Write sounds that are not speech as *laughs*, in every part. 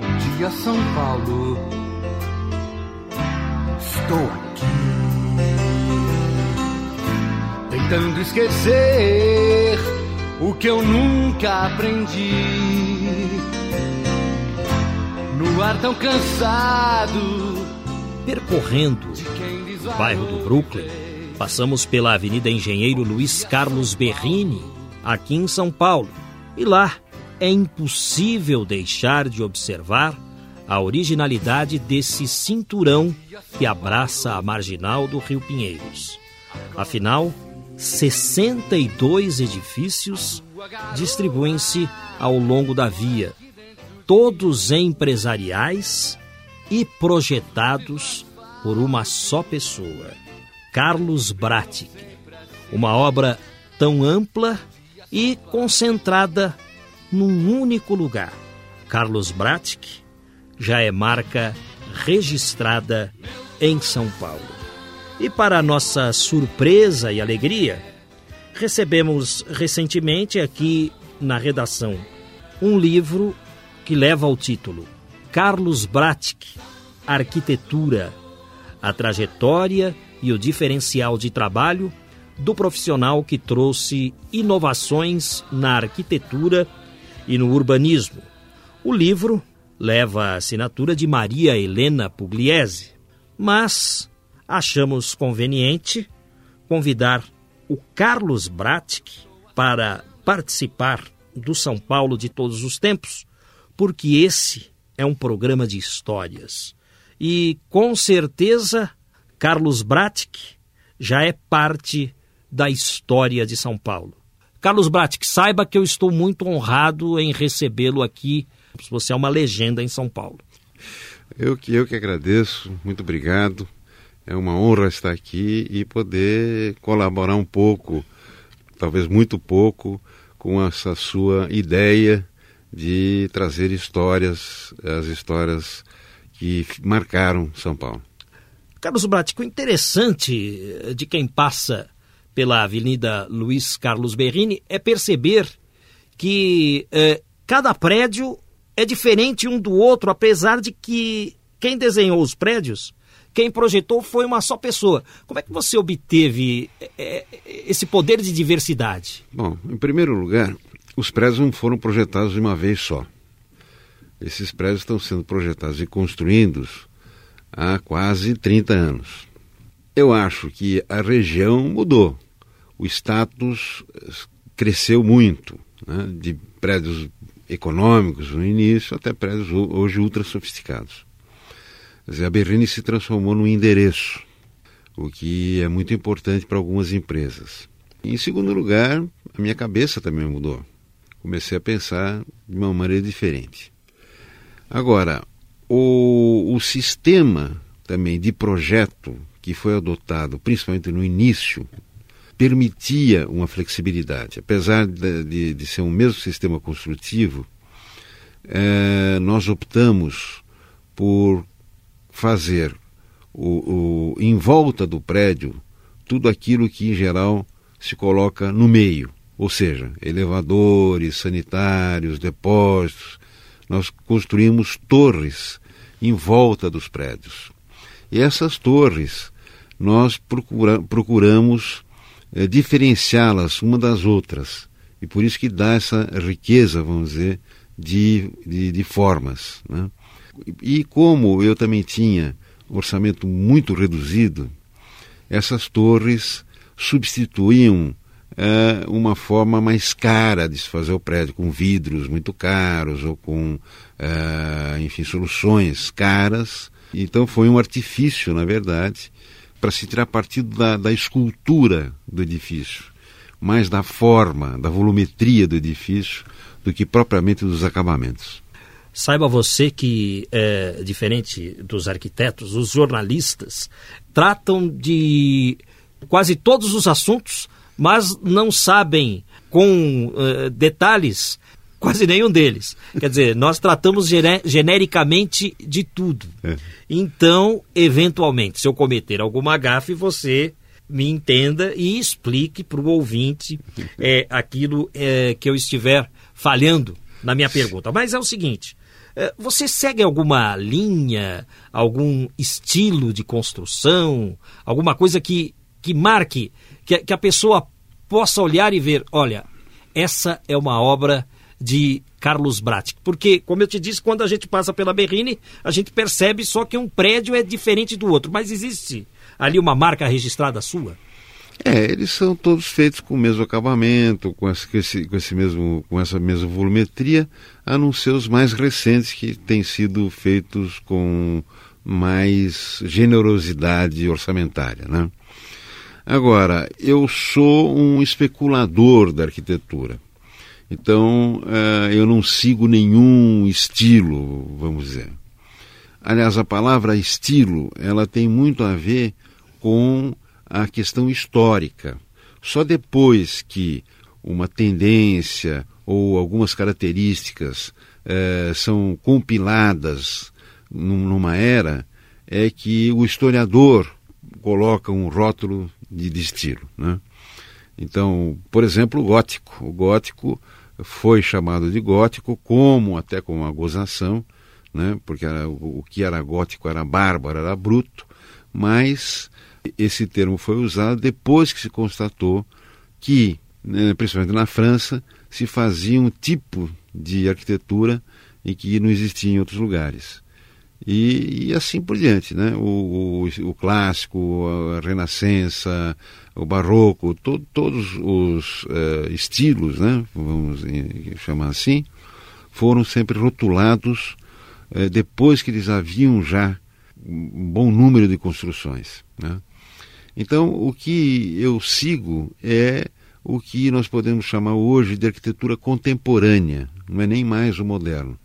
Bom dia, São Paulo. Estou aqui. Tentando esquecer o que eu nunca aprendi. No ar tão cansado. Percorrendo o bairro do Brooklyn, passamos pela Avenida Engenheiro Luiz Carlos Berrini, aqui em São Paulo. E lá é impossível deixar de observar a originalidade desse cinturão que abraça a marginal do Rio Pinheiros. Afinal, 62 edifícios distribuem-se ao longo da via, todos empresariais e projetados por uma só pessoa, Carlos Bratic. Uma obra tão ampla e concentrada num único lugar. Carlos Bratic já é marca registrada em São Paulo. E para nossa surpresa e alegria, recebemos recentemente aqui na redação um livro que leva o título Carlos Bratic, Arquitetura, a trajetória e o diferencial de trabalho do profissional que trouxe inovações na arquitetura e no urbanismo. O livro leva a assinatura de Maria Helena Pugliese, mas achamos conveniente convidar o Carlos Bratic para participar do São Paulo de todos os tempos, porque esse é um programa de histórias. E com certeza Carlos Bratic já é parte da história de São Paulo. Carlos Bratic, saiba que eu estou muito honrado em recebê-lo aqui. Você é uma legenda em São Paulo. Eu que, eu que agradeço, muito obrigado. É uma honra estar aqui e poder colaborar um pouco, talvez muito pouco, com essa sua ideia de trazer histórias, as histórias que marcaram São Paulo. Carlos Bratic, o interessante de quem passa pela Avenida Luiz Carlos Berrini é perceber que eh, cada prédio é diferente um do outro, apesar de que quem desenhou os prédios, quem projetou foi uma só pessoa. Como é que você obteve eh, esse poder de diversidade? Bom, em primeiro lugar, os prédios não foram projetados de uma vez só. Esses prédios estão sendo projetados e construídos há quase 30 anos. Eu acho que a região mudou o status eh, cresceu muito, né, de prédios econômicos no início até prédios hoje ultra sofisticados. Quer dizer, a Berrini se transformou num endereço, o que é muito importante para algumas empresas. Em segundo lugar, a minha cabeça também mudou. Comecei a pensar de uma maneira diferente. Agora, o, o sistema também de projeto que foi adotado, principalmente no início permitia uma flexibilidade. Apesar de, de, de ser um mesmo sistema construtivo, é, nós optamos por fazer o, o, em volta do prédio tudo aquilo que, em geral, se coloca no meio, ou seja, elevadores, sanitários, depósitos. Nós construímos torres em volta dos prédios. E essas torres nós procura, procuramos é, diferenciá-las uma das outras. E por isso que dá essa riqueza, vamos dizer, de, de, de formas. Né? E como eu também tinha um orçamento muito reduzido, essas torres substituíam é, uma forma mais cara de se fazer o prédio, com vidros muito caros ou com, é, enfim, soluções caras. Então foi um artifício, na verdade, para se tirar partido da, da escultura do edifício, mais da forma, da volumetria do edifício, do que propriamente dos acabamentos. Saiba você que, é, diferente dos arquitetos, os jornalistas tratam de quase todos os assuntos, mas não sabem com uh, detalhes quase nenhum deles. Quer dizer, nós tratamos genericamente de tudo. É. Então, eventualmente, se eu cometer alguma gafe, você me entenda e explique para o ouvinte é, aquilo é, que eu estiver falhando na minha pergunta. Mas é o seguinte: É, você segue alguma linha, algum estilo de construção, alguma coisa que, que marque, que, que a pessoa possa olhar e ver, olha, essa é uma obra de Carlos Bratic. Porque, como eu te disse, quando a gente passa pela Berrine, a gente percebe só que um prédio é diferente do outro. Mas existe ali uma marca registrada sua? É, eles são todos feitos com o mesmo acabamento, com, esse, com, esse mesmo, com essa mesma volumetria, a não ser os mais recentes que têm sido feitos com mais generosidade orçamentária. Né? Agora, eu sou um especulador da arquitetura. Então, uh, eu não sigo nenhum estilo, vamos dizer. Aliás, a palavra estilo, ela tem muito a ver com a questão histórica. Só depois que uma tendência ou algumas características uh, são compiladas numa era, é que o historiador coloca um rótulo de, de estilo. Né? Então, por exemplo, o gótico. O gótico foi chamado de gótico, como até com uma gozação, né? porque era, o, que era gótico era bárbaro, era bruto, mas esse termo foi usado depois que se constatou que, né, principalmente na França, se fazia um tipo de arquitetura em que não existia em outros lugares. E, e assim por diante, né? O, o, o, clássico, a renascença, o barroco, to, todos os uh, estilos, né? Vamos chamar assim, foram sempre rotulados uh, depois que eles haviam já um bom número de construções, né? Então, o que eu sigo é o que nós podemos chamar hoje de arquitetura contemporânea, não é nem mais o moderno.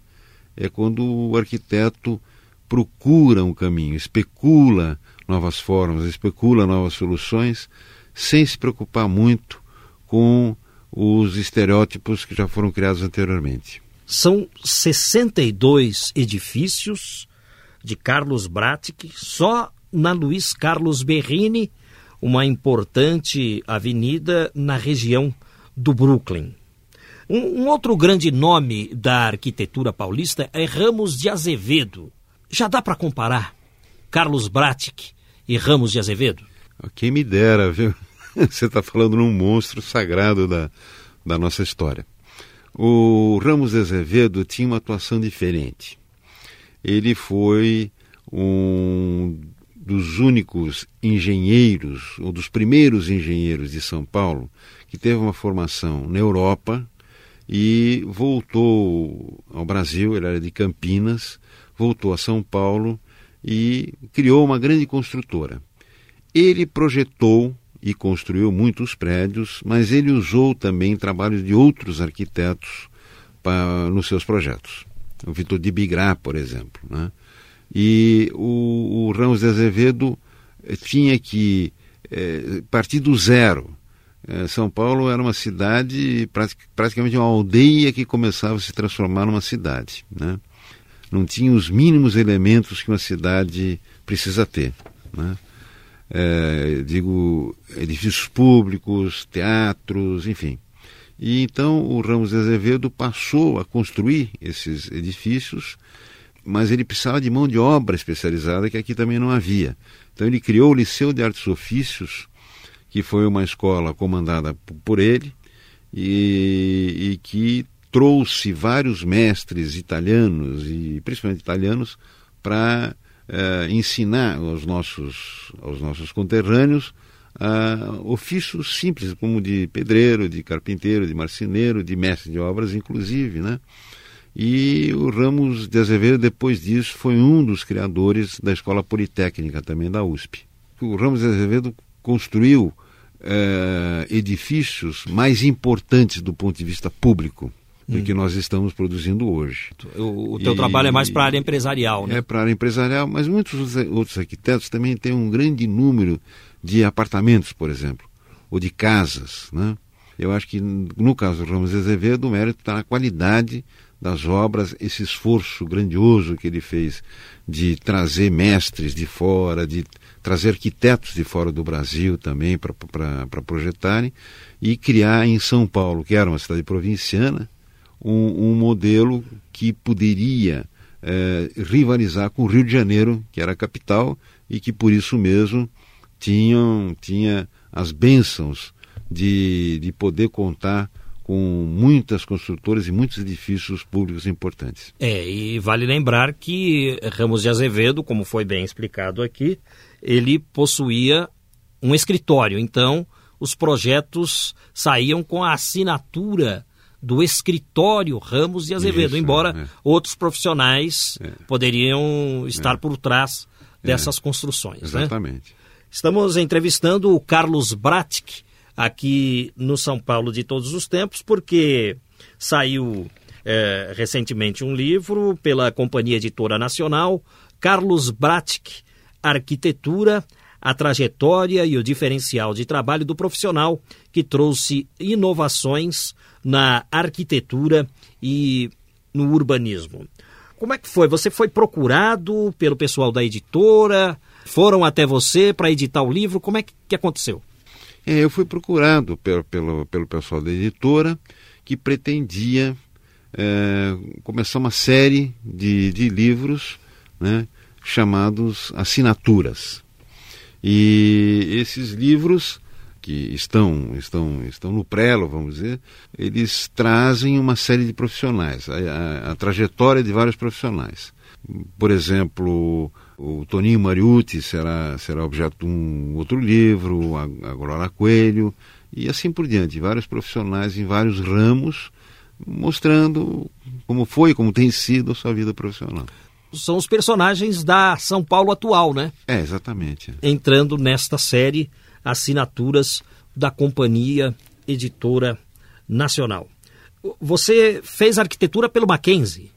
É quando o arquiteto procura um caminho, especula novas formas, especula novas soluções, sem se preocupar muito com os estereótipos que já foram criados anteriormente. São 62 edifícios de Carlos Bratic, só na Luiz Carlos Berrini, uma importante avenida na região do Brooklyn. Um, um outro grande nome da arquitetura paulista é Ramos de Azevedo, já dá para comparar Carlos Bratic e Ramos de Azevedo? Quem me dera, viu? *laughs* Você está falando num monstro sagrado da, da nossa história. O Ramos Azevedo tinha uma atuação diferente. Ele foi um dos únicos engenheiros, ou dos primeiros engenheiros de São Paulo, que teve uma formação na Europa e voltou ao Brasil, ele era de Campinas, voltou a São Paulo e criou uma grande construtora. Ele projetou e construiu muitos prédios, mas ele usou também trabalhos de outros arquitetos para, nos seus projetos. O Vitor de Bigrá, por exemplo. Né? E o, o Ramos de Azevedo eh, tinha que é, partir do zero. É, São Paulo era uma cidade, praticamente uma aldeia que começava a se transformar numa cidade. Né? não tinha os mínimos elementos que uma cidade precisa ter. Né? É, digo, edifícios públicos, teatros, enfim. E então o Ramos de Azevedo passou a construir esses edifícios, mas ele precisava de mão de obra especializada, que aqui também não havia. Então ele criou o Liceu de Artes e Ofícios, que foi uma escola comandada por ele, e, e que trouxe vários mestres italianos, e principalmente italianos, para uh, ensinar aos nossos, aos nossos conterrâneos uh, ofícios simples, como de pedreiro, de carpinteiro, de marceneiro, de mestre de obras, inclusive, né? E o Ramos de Azevedo, depois disso, foi um dos criadores da Escola Politécnica, também da USP. O Ramos de Azevedo construiu uh, edifícios mais importantes do ponto de vista público do hum. que nós estamos produzindo hoje. O, o teu e, trabalho é mais para a área empresarial, né? É para a área empresarial, mas muitos outros arquitetos também têm um grande número de apartamentos, por exemplo, ou de casas, né? Eu acho que no caso do Ramos Azevedo, o mérito está na qualidade das obras, esse esforço grandioso que ele fez de trazer mestres de fora, de trazer arquitetos de fora do Brasil também para projetarem e criar em São Paulo, que era uma cidade provinciana, um, um modelo que poderia é, rivalizar com o Rio de Janeiro, que era a capital, e que por isso mesmo tinham, tinha as bênçãos de, de poder contar com muitas construtoras e muitos edifícios públicos importantes. É, e vale lembrar que Ramos de Azevedo, como foi bem explicado aqui, ele possuía um escritório, então os projetos saíam com a assinatura do escritório Ramos de Azevedo, Isso, embora é. outros profissionais é. poderiam estar é. por trás dessas construções. Né? Exatamente. Né? Estamos entrevistando o Carlos Bratic, aqui no São Paulo de todos os tempos, porque saiu é, recentemente um livro pela Companhia Editora Nacional, Carlos Bratic, Arquitetura, a trajetória e o diferencial de trabalho do profissional que trouxe inovações na arquitetura e no urbanismo. Como é que foi? Você foi procurado pelo pessoal da editora? Foram até você para editar o livro? Como é que, aconteceu? É, eu fui procurado pelo, pelo, pelo pessoal da editora que pretendia é, começar uma série de, de livros né, chamados Assinaturas. E esses livros que estão, estão, estão no prelo, vamos dizer, eles trazem uma série de profissionais, a, a, a trajetória de vários profissionais. Por exemplo, o Toninho Mariucci será, será objeto de um outro livro, a, a Glória Coelho, e assim por diante. Vários profissionais em vários ramos, mostrando como foi, como tem sido a sua vida profissional. São os personagens da São Paulo atual, né? É, exatamente. Entrando nesta série, assinaturas da Companhia Editora Nacional. Você fez arquitetura pelo Mackenzie?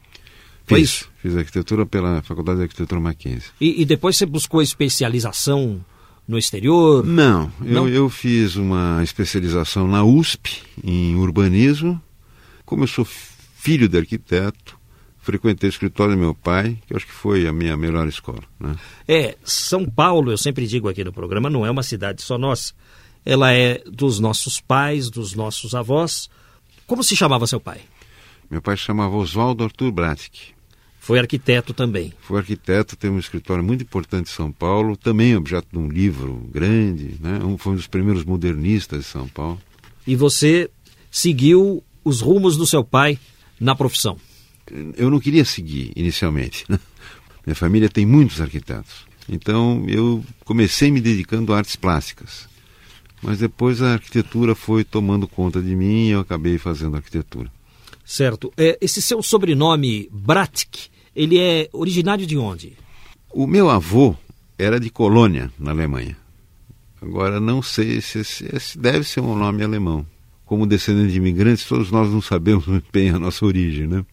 Foi fiz, isso? Fiz arquitetura pela Faculdade de Arquitetura Mackenzie. E, e depois você buscou especialização no exterior? Não, Não? Eu, eu fiz uma especialização na USP, em urbanismo. Como eu sou filho de arquiteto, frequentei o escritório do meu pai, que eu acho que foi a minha melhor escola. Né? É, São Paulo, eu sempre digo aqui no programa, não é uma cidade só nossa. Ela é dos nossos pais, dos nossos avós. Como se chamava seu pai? Meu pai se chamava Oswaldo Arthur Bratic. Foi arquiteto também. Foi arquiteto, tem um escritório muito importante em São Paulo, também objeto de um livro grande, né? Um, foi um dos primeiros modernistas de São Paulo. E você seguiu os rumos do seu pai na profissão? Eu não queria seguir inicialmente. Né? Minha família tem muitos arquitetos. Então eu comecei me dedicando a artes plásticas. Mas depois a arquitetura foi tomando conta de mim e eu acabei fazendo arquitetura. Certo. É, esse seu sobrenome, Bratic, ele é originário de onde? O meu avô era de Colônia, na Alemanha. Agora, não sei se esse deve ser um nome alemão. Como descendente de imigrantes, todos nós não sabemos muito bem a nossa origem, né?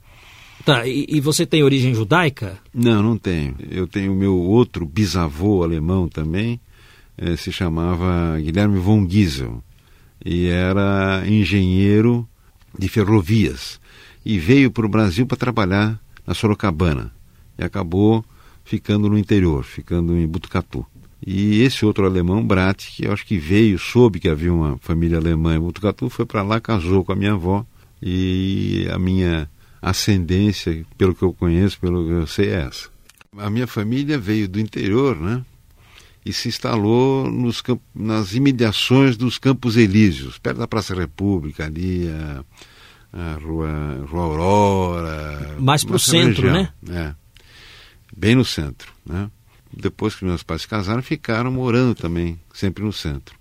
Tá, e, e você tem origem judaica? Não, não tenho. Eu tenho meu outro bisavô alemão também, eh, se chamava Guilherme von Giesel, e era engenheiro de ferrovias, e veio para o Brasil para trabalhar na Sorocabana e acabou ficando no interior, ficando em Butucatu. E esse outro alemão, Brat, que eu acho que veio, soube que havia uma família alemã em Butucatu, foi para lá, casou com a minha avó e a minha ascendência, pelo que eu conheço, pelo que eu sei, é essa. A minha família veio do interior, né? E se instalou nos nas imediações dos Campos Elíseos, perto da Praça República, ali, a, a Rua, Rua Aurora. Mais para o centro, região. né? É. Bem no centro, né? Depois que meus pais se casaram, ficaram morando também, sempre no centro.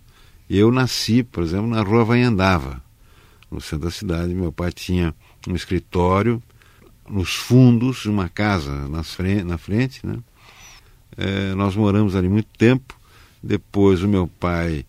Eu nasci, por exemplo, na Rua Vanhandava, no centro da cidade. Meu pai tinha um escritório nos fundos de uma casa nas na frente, né? É, nós moramos ali muito tempo. Depois o meu pai,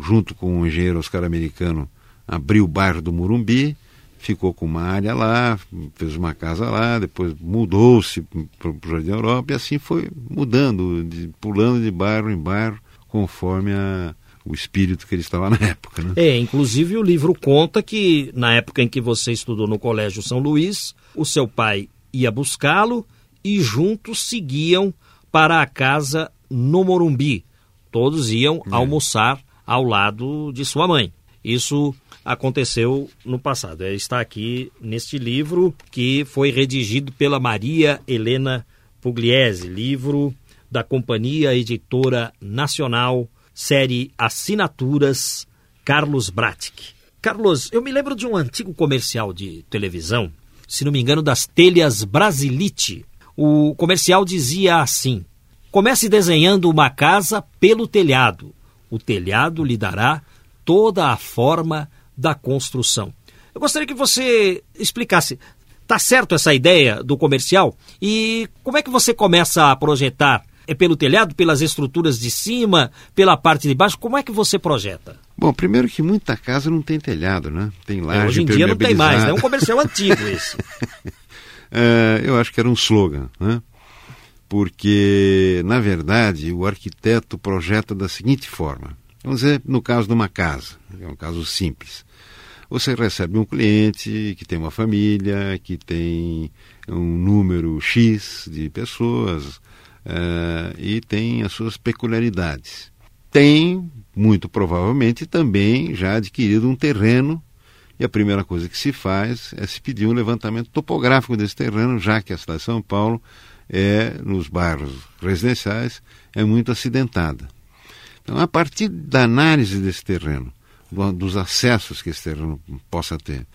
junto com o engenheiro Oscar Americano, abriu o bairro do Murumbi ficou com uma área lá, fez uma casa lá, depois mudou-se para o Jardim Europa e assim foi mudando, de, pulando de bairro em bairro, conforme a, o espírito que ele estava na época. Né? É, inclusive o livro conta que na época em que você estudou no Colégio São Luís, o seu pai ia buscá-lo e juntos seguiam para a casa no Morumbi. Todos iam é. almoçar ao lado de sua mãe. Isso aconteceu no passado. É, está aqui neste livro que foi redigido pela Maria Helena Pugliese, livro da Companhia Editora Nacional, série Assinaturas, Carlos Bratic. Carlos, eu me lembro de um antigo comercial de televisão, se não me engano, das telhas Brasilite. O comercial dizia assim: comece desenhando uma casa pelo telhado. O telhado lhe dará toda a forma da construção. Eu gostaria que você explicasse. Tá certo essa ideia do comercial? E como é que você começa a projetar? É pelo telhado, pelas estruturas de cima, pela parte de baixo? Como é que você projeta? Bom, primeiro que muita casa não tem telhado, né? Tem laje é, Hoje em dia não tem mais, né? é um comercial *laughs* antigo esse. *laughs* é, eu acho que era um slogan, né? Porque, na verdade, o arquiteto projeta da seguinte forma. Vamos dizer, no caso de uma casa, é um caso simples. Você recebe um cliente que tem uma família, que tem um número X de pessoas uh, e tem as suas peculiaridades. Tem, muito provavelmente, também já adquirido um terreno e a primeira coisa que se faz é se pedir um levantamento topográfico desse terreno, já que a cidade de São Paulo é, nos bairros residenciais, é muito acidentada. Então, a partir da análise desse terreno, do, dos acessos que esse terreno possa ter,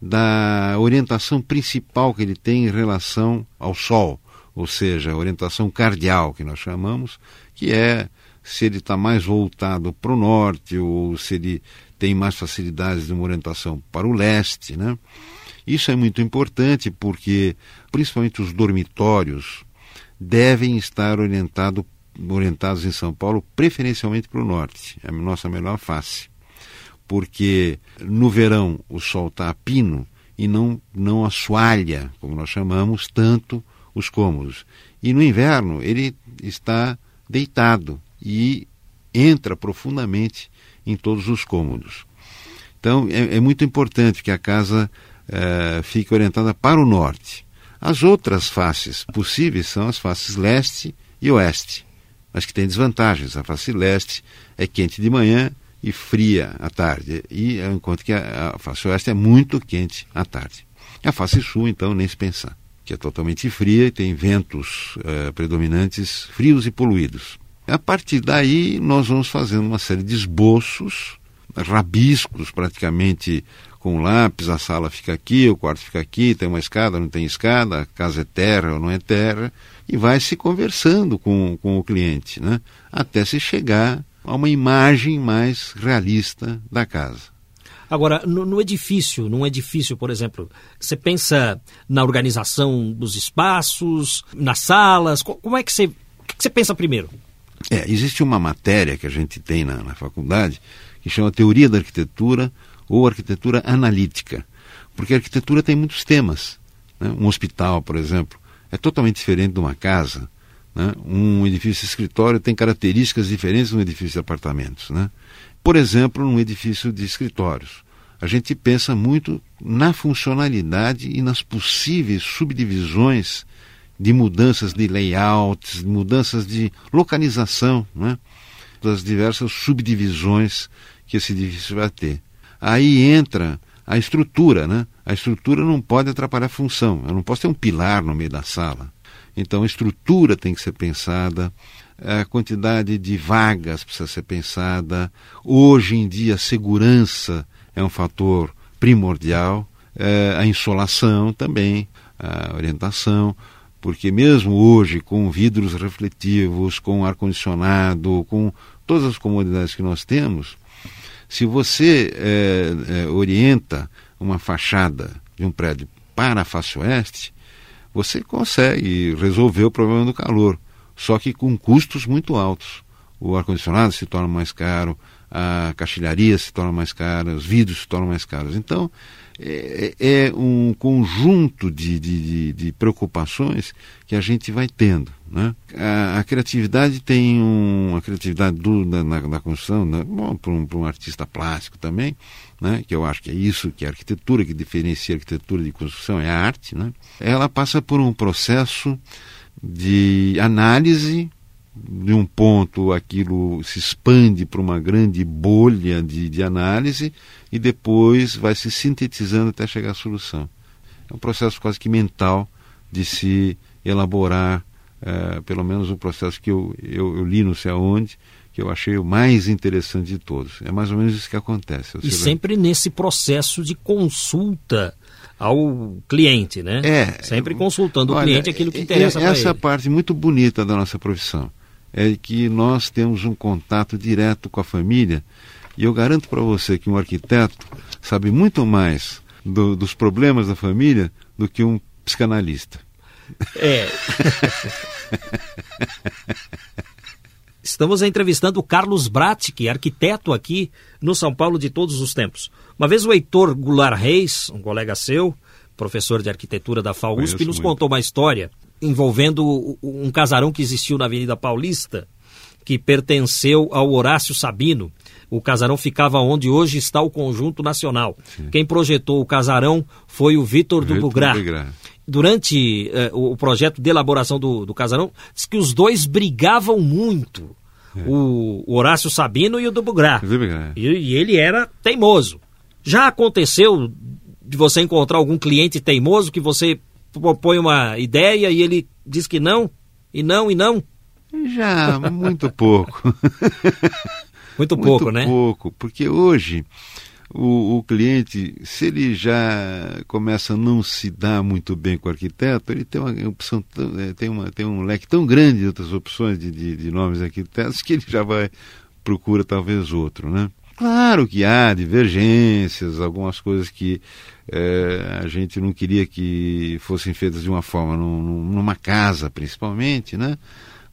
da orientação principal que ele tem em relação ao Sol, ou seja, a orientação cardial que nós chamamos, que é se ele está mais voltado para o norte ou se ele tem mais facilidades de uma orientação para o leste, né? Isso é muito importante porque, principalmente os dormitórios, devem estar orientado orientados em São Paulo, preferencialmente para o norte, é a nossa melhor face. Porque no verão o sol está a pino e não, não assoalha, como nós chamamos, tanto os cômodos. E no inverno ele está deitado e entra profundamente em todos os cômodos. Então é, é muito importante que a casa é, fique orientada para o norte. As outras faces possíveis são as faces leste e oeste mas que tem desvantagens. A face leste é quente de manhã e fria à tarde, e enquanto que a, a face oeste é muito quente à tarde. A face sul, então, nem se pensar, que é totalmente fria e tem ventos eh, predominantes frios e poluídos. A partir daí, nós vamos fazendo uma série de esboços, rabiscos praticamente com lápis, a sala fica aqui, o quarto fica aqui, tem uma escada, não tem escada, a casa é terra ou não é terra, e vai se conversando com, com o cliente, né? até se chegar a uma imagem mais realista da casa. Agora, no, no, edifício, num edifício, por exemplo, você pensa na organização dos espaços, nas salas, como é que você, que você pensa primeiro? É, existe uma matéria que a gente tem na, na faculdade que chama Teoria da Arquitetura ou Arquitetura Analítica, porque a arquitetura tem muitos temas. Né? Um hospital, por exemplo, é totalmente diferente de uma casa. Né? Um edifício de escritório tem características diferentes de um edifício de apartamentos. Né? Por exemplo, num edifício de escritórios, a gente pensa muito na funcionalidade e nas possíveis subdivisões de mudanças de layouts, mudanças de localização, né? das diversas subdivisões que esse edifício vai ter. Aí entra a estrutura, né? A estrutura não pode atrapalhar a função. Eu não posso ter um pilar no meio da sala. Então a estrutura tem que ser pensada, a quantidade de vagas precisa ser pensada. Hoje em dia a segurança é um fator primordial, é, a insolação também, a orientação, porque mesmo hoje com vidros refletivos, com ar condicionado, com todas as comodidades que nós temos, se você é, é, orienta uma fachada de um prédio para a face oeste, você consegue resolver o problema do calor, só que com custos muito altos. O ar-condicionado se torna mais caro, a caixilharia se torna mais cara, os vidros se tornam mais caros. Então, é, é um conjunto de, de, de, preocupações que a gente vai tendo. Né? A, a criatividade tem um, a criatividade do, da, na, construção, né? para um, um, artista plástico também, né? que eu acho que é isso que é a arquitetura, que diferencia a arquitetura de construção, é a arte. Né? Ela passa por um processo de análise de um ponto aquilo se expande para uma grande bolha de, de análise e depois vai se sintetizando até chegar à solução. É um processo quase que mental de se elaborar, é, pelo menos o um processo que eu, eu, eu, li não sei aonde, que eu achei o mais interessante de todos. É mais ou menos isso que acontece. E sempre nesse processo de consulta ao cliente, né? É. Sempre consultando olha, o cliente aquilo que interessa para ele. Essa parte muito bonita da nossa profissão é que nós temos um contato direto com a família e eu garanto para você que um arquiteto sabe muito mais do, dos problemas da família do que um psicanalista. É. *laughs* Estamos entrevistando o Carlos Bratic, arquiteto aqui no São Paulo de todos os tempos. Uma vez o Heitor Goulart Reis, um colega seu, professor de arquitetura da FAUSP, nos muito. contou uma história envolvendo um casarão que existiu na Avenida Paulista, que pertenceu ao Horácio Sabino. O casarão ficava onde hoje está o Conjunto Nacional. Sim. Quem projetou o casarão foi o Vitor do Bugrá. Durante eh, o projeto de elaboração do, do casarão, diz que os dois brigavam muito. É. O, o, Horácio Sabino e o do Bugrá. E, e ele era teimoso. Já aconteceu de você encontrar algum cliente teimoso que você propõe uma ideia e ele diz que não, e não, e não? Já, muito pouco. *laughs* muito pouco, muito né? Muito pouco, porque hoje o, o, cliente, se ele já começa a não se dar muito bem com o arquiteto, ele tem uma opção, é, tem, uma, tem um leque tão grande de outras opções de, de, de nomes arquitetos que ele já vai procura talvez outro, né? Claro que há divergências, algumas coisas que é, a gente não queria que fossem feitas de uma forma, num, numa casa principalmente, né?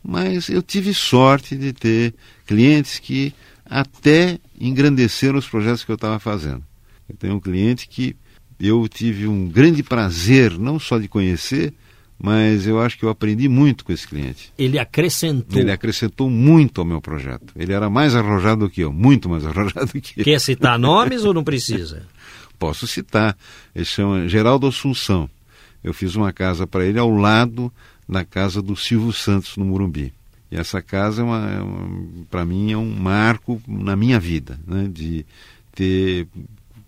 Mas eu tive sorte de ter clientes que até engrandeceram os projetos que eu estava fazendo. Eu tenho um cliente que eu tive um grande prazer, não só de conhecer, mas eu acho que eu aprendi muito com esse cliente. Ele acrescentou. Ele acrescentou muito ao meu projeto. Ele era mais arrojado do que eu, muito mais *laughs* arrojado do que eu. Quer citar nomes ou não precisa? *laughs* Posso citar. Ele chama Geraldo Assunção. Eu fiz uma casa para ele ao lado da casa do Silvio Santos, no Morumbi. E essa casa, é uma, é uma para mim, é um marco na minha vida, né? de ter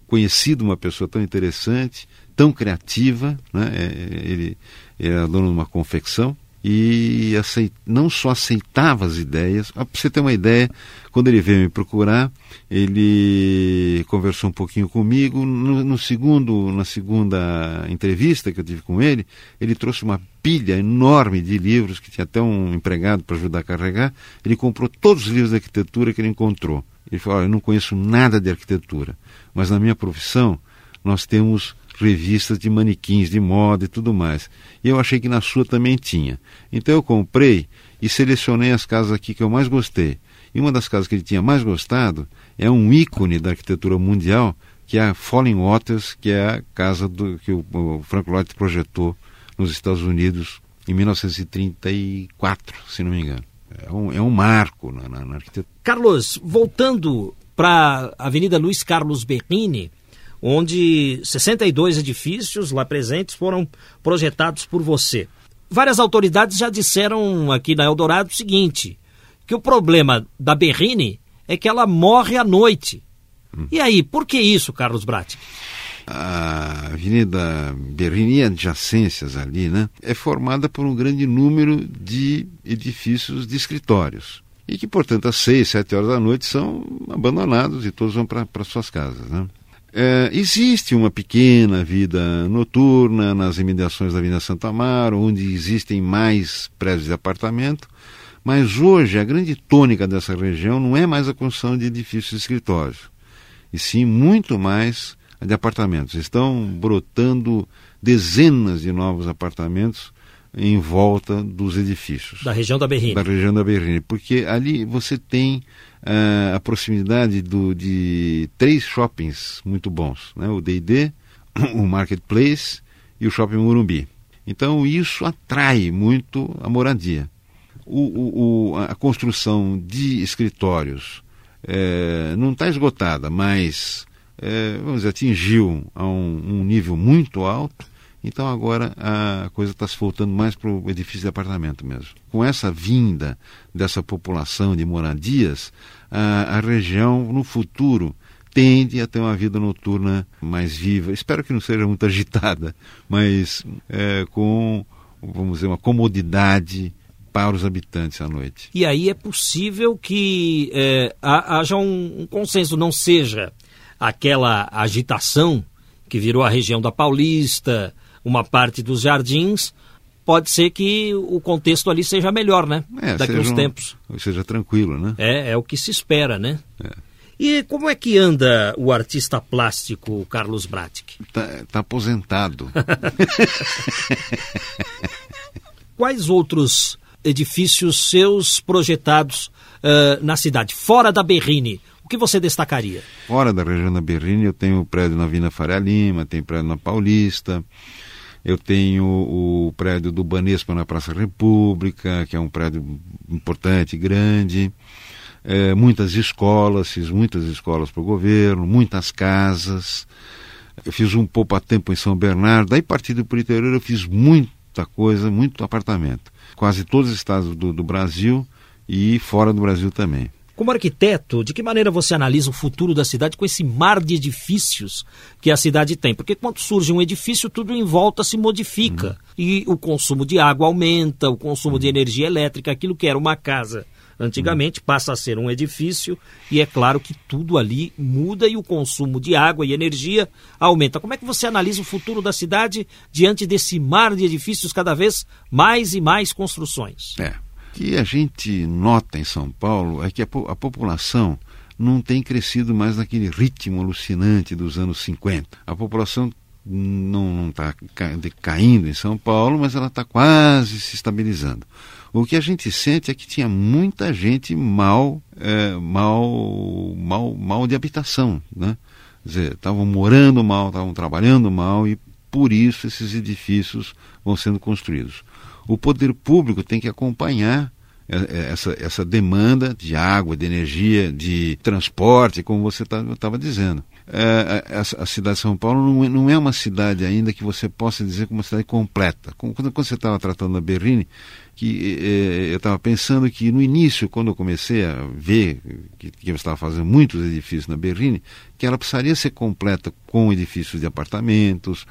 conhecido uma pessoa tão interessante, tão criativa. Né? É, ele ele era dono de uma confecção e aceit, não só aceitava as ideias, para você ter uma ideia, quando ele veio me procurar, ele conversou um pouquinho comigo. No, no, segundo, na segunda entrevista que eu tive com ele, ele trouxe uma pilha enorme de livros que tinha até um empregado para ajudar a carregar. Ele comprou todos os livros de arquitetura que ele encontrou. Ele falou: Eu não conheço nada de arquitetura, mas na minha profissão nós temos revistas de manequins de moda e tudo mais. E eu achei que na sua também tinha. Então eu comprei e selecionei as casas aqui que eu mais gostei. E uma das casas que ele tinha mais gostado é um ícone da arquitetura mundial, que é a Falling Waters, que é a casa do, que o, o Frank Lloyd projetou nos Estados Unidos em 1934, se não me engano. É um, é um marco na, na, na arquitetura. Carlos, voltando para a Avenida Luiz Carlos Berrini, onde 62 edifícios lá presentes foram projetados por você. Várias autoridades já disseram aqui na Eldorado o seguinte: que o problema da Berrine é que ela morre à noite. Hum. E aí, por que isso, Carlos Bratti? A Avenida Berrini e adjacências ali, né, é formada por um grande número de edifícios de escritórios. E que, portanto, às seis, sete horas da noite são abandonados e todos vão para suas casas. Né? É, existe uma pequena vida noturna nas imediações da Avenida Santa Amaro, onde existem mais prédios de apartamento, mas hoje a grande tônica dessa região não é mais a construção de edifícios de escritórios, e sim muito mais a de apartamentos. Estão brotando dezenas de novos apartamentos em volta dos edifícios. Da região da Berrine. Da região da Berrine, porque ali você tem uh, a proximidade do, de três shoppings muito bons, né? o D&D, *coughs* o Marketplace e o Shopping Morumbi. Então isso atrai muito a moradia. O, o, a construção de escritórios é, não está esgotada, mas é, vamos dizer, atingiu a um, um nível muito alto Então agora a coisa está se voltando mais para o edifício de apartamento mesmo. Com essa vinda dessa população de moradias, a, a região no futuro tende a ter uma vida noturna mais viva. Espero que não seja muito agitada, mas é, com, vamos dizer, uma comodidade para os habitantes à noite. E aí é possível que é, haja um, um consenso, não seja aquela agitação que virou a região da Paulista, uma parte dos jardins, pode ser que o contexto ali seja melhor, né? É, Daqui uns um, tempos. Seja tranquilo, né? É, é o que se espera, né? É. E como é que anda o artista plástico Carlos Bratic? Está tá aposentado. *laughs* Quais outros edifícios seus projetados uh, na cidade, fora da Berrine? O que você destacaria? Fora da região da Berrine, eu tenho o prédio na Vina Faria Lima, tenho prédio na Paulista, eu tenho o prédio do Banespa na Praça República, que é um prédio importante, grande. É, muitas escolas, fiz muitas escolas para o governo, muitas casas. Eu fiz um pouco a tempo em São Bernardo, daí partido para o interior eu fiz muita coisa, muito apartamento. Quase todos os estados do, do Brasil e fora do Brasil também. Como arquiteto, de que maneira você analisa o futuro da cidade com esse mar de edifícios que a cidade tem? Porque quando surge um edifício, tudo em volta se modifica. Uhum. E o consumo de água aumenta, o consumo uhum. de energia elétrica, aquilo que era uma casa antigamente passa a ser um edifício e é claro que tudo ali muda e o consumo de água e energia aumenta. Como é que você analisa o futuro da cidade diante desse mar de edifícios cada vez mais e mais construções? É, que a gente nota em São Paulo é que a, a população não tem crescido mais naquele ritmo alucinante dos anos 50. A população não está caindo em São Paulo, mas ela está quase se estabilizando. O que a gente sente é que tinha muita gente mal, é, mal, mal, mal de habitação, né? Estavam morando mal, estavam trabalhando mal e por isso esses edifícios vão sendo construídos o poder público tem que acompanhar é, é, essa, essa demanda de água, de energia, de transporte, como você estava tá, dizendo. É, a, a, cidade de São Paulo não, é, não, é uma cidade ainda que você possa dizer como uma cidade completa. Quando, quando você estava tratando da Berrine, que é, eu estava pensando que no início, quando eu comecei a ver que, que eu estava fazendo muitos edifícios na Berrine, que ela precisaria ser completa com edifícios de apartamentos,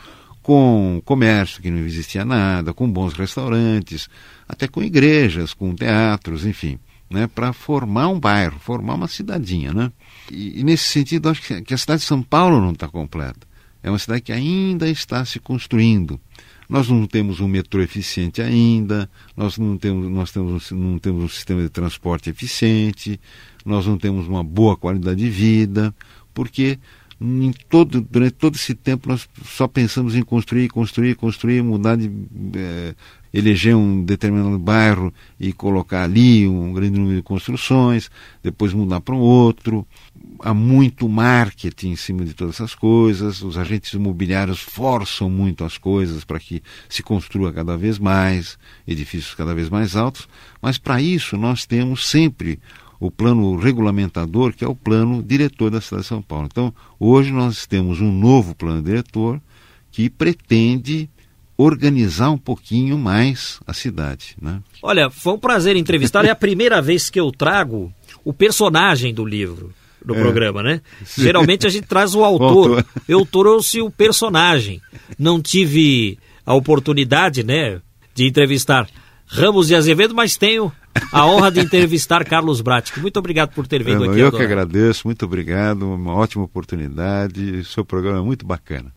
com comércio, que não existia nada, com bons restaurantes, até com igrejas, com teatros, enfim, né, para formar um bairro, formar uma cidadinha. Né? E, e nesse sentido, acho que, que a cidade de São Paulo não está completa. É uma cidade que ainda está se construindo. Nós não temos um metrô eficiente ainda, nós não temos, nós temos, não temos um sistema de transporte eficiente, nós não temos uma boa qualidade de vida, porque em todo, durante todo esse tempo nós só pensamos em construir, construir, construir, mudar de. É, eleger um determinado bairro e colocar ali um grande número de construções, depois mudar para um outro. Há muito marketing em cima de todas essas coisas, os agentes imobiliários forçam muito as coisas para que se construa cada vez mais, edifícios cada vez mais altos, mas para isso nós temos sempre o plano regulamentador, que é o plano diretor da cidade de São Paulo. Então, hoje nós temos um novo plano diretor que pretende organizar um pouquinho mais a cidade. Né? Olha, foi um prazer entrevistar. é a primeira *laughs* vez que eu trago o personagem do livro do é. programa, né? Sim. Geralmente a gente traz o autor. *laughs* autor. Eu trouxe o personagem. Não tive a oportunidade, né, de entrevistar Ramos de Azevedo, mas tenho a honra de entrevistar Carlos Bratic. Muito obrigado por ter vindo eu, aqui. Eu que agradeço, muito obrigado, uma ótima oportunidade. O seu programa é muito bacana.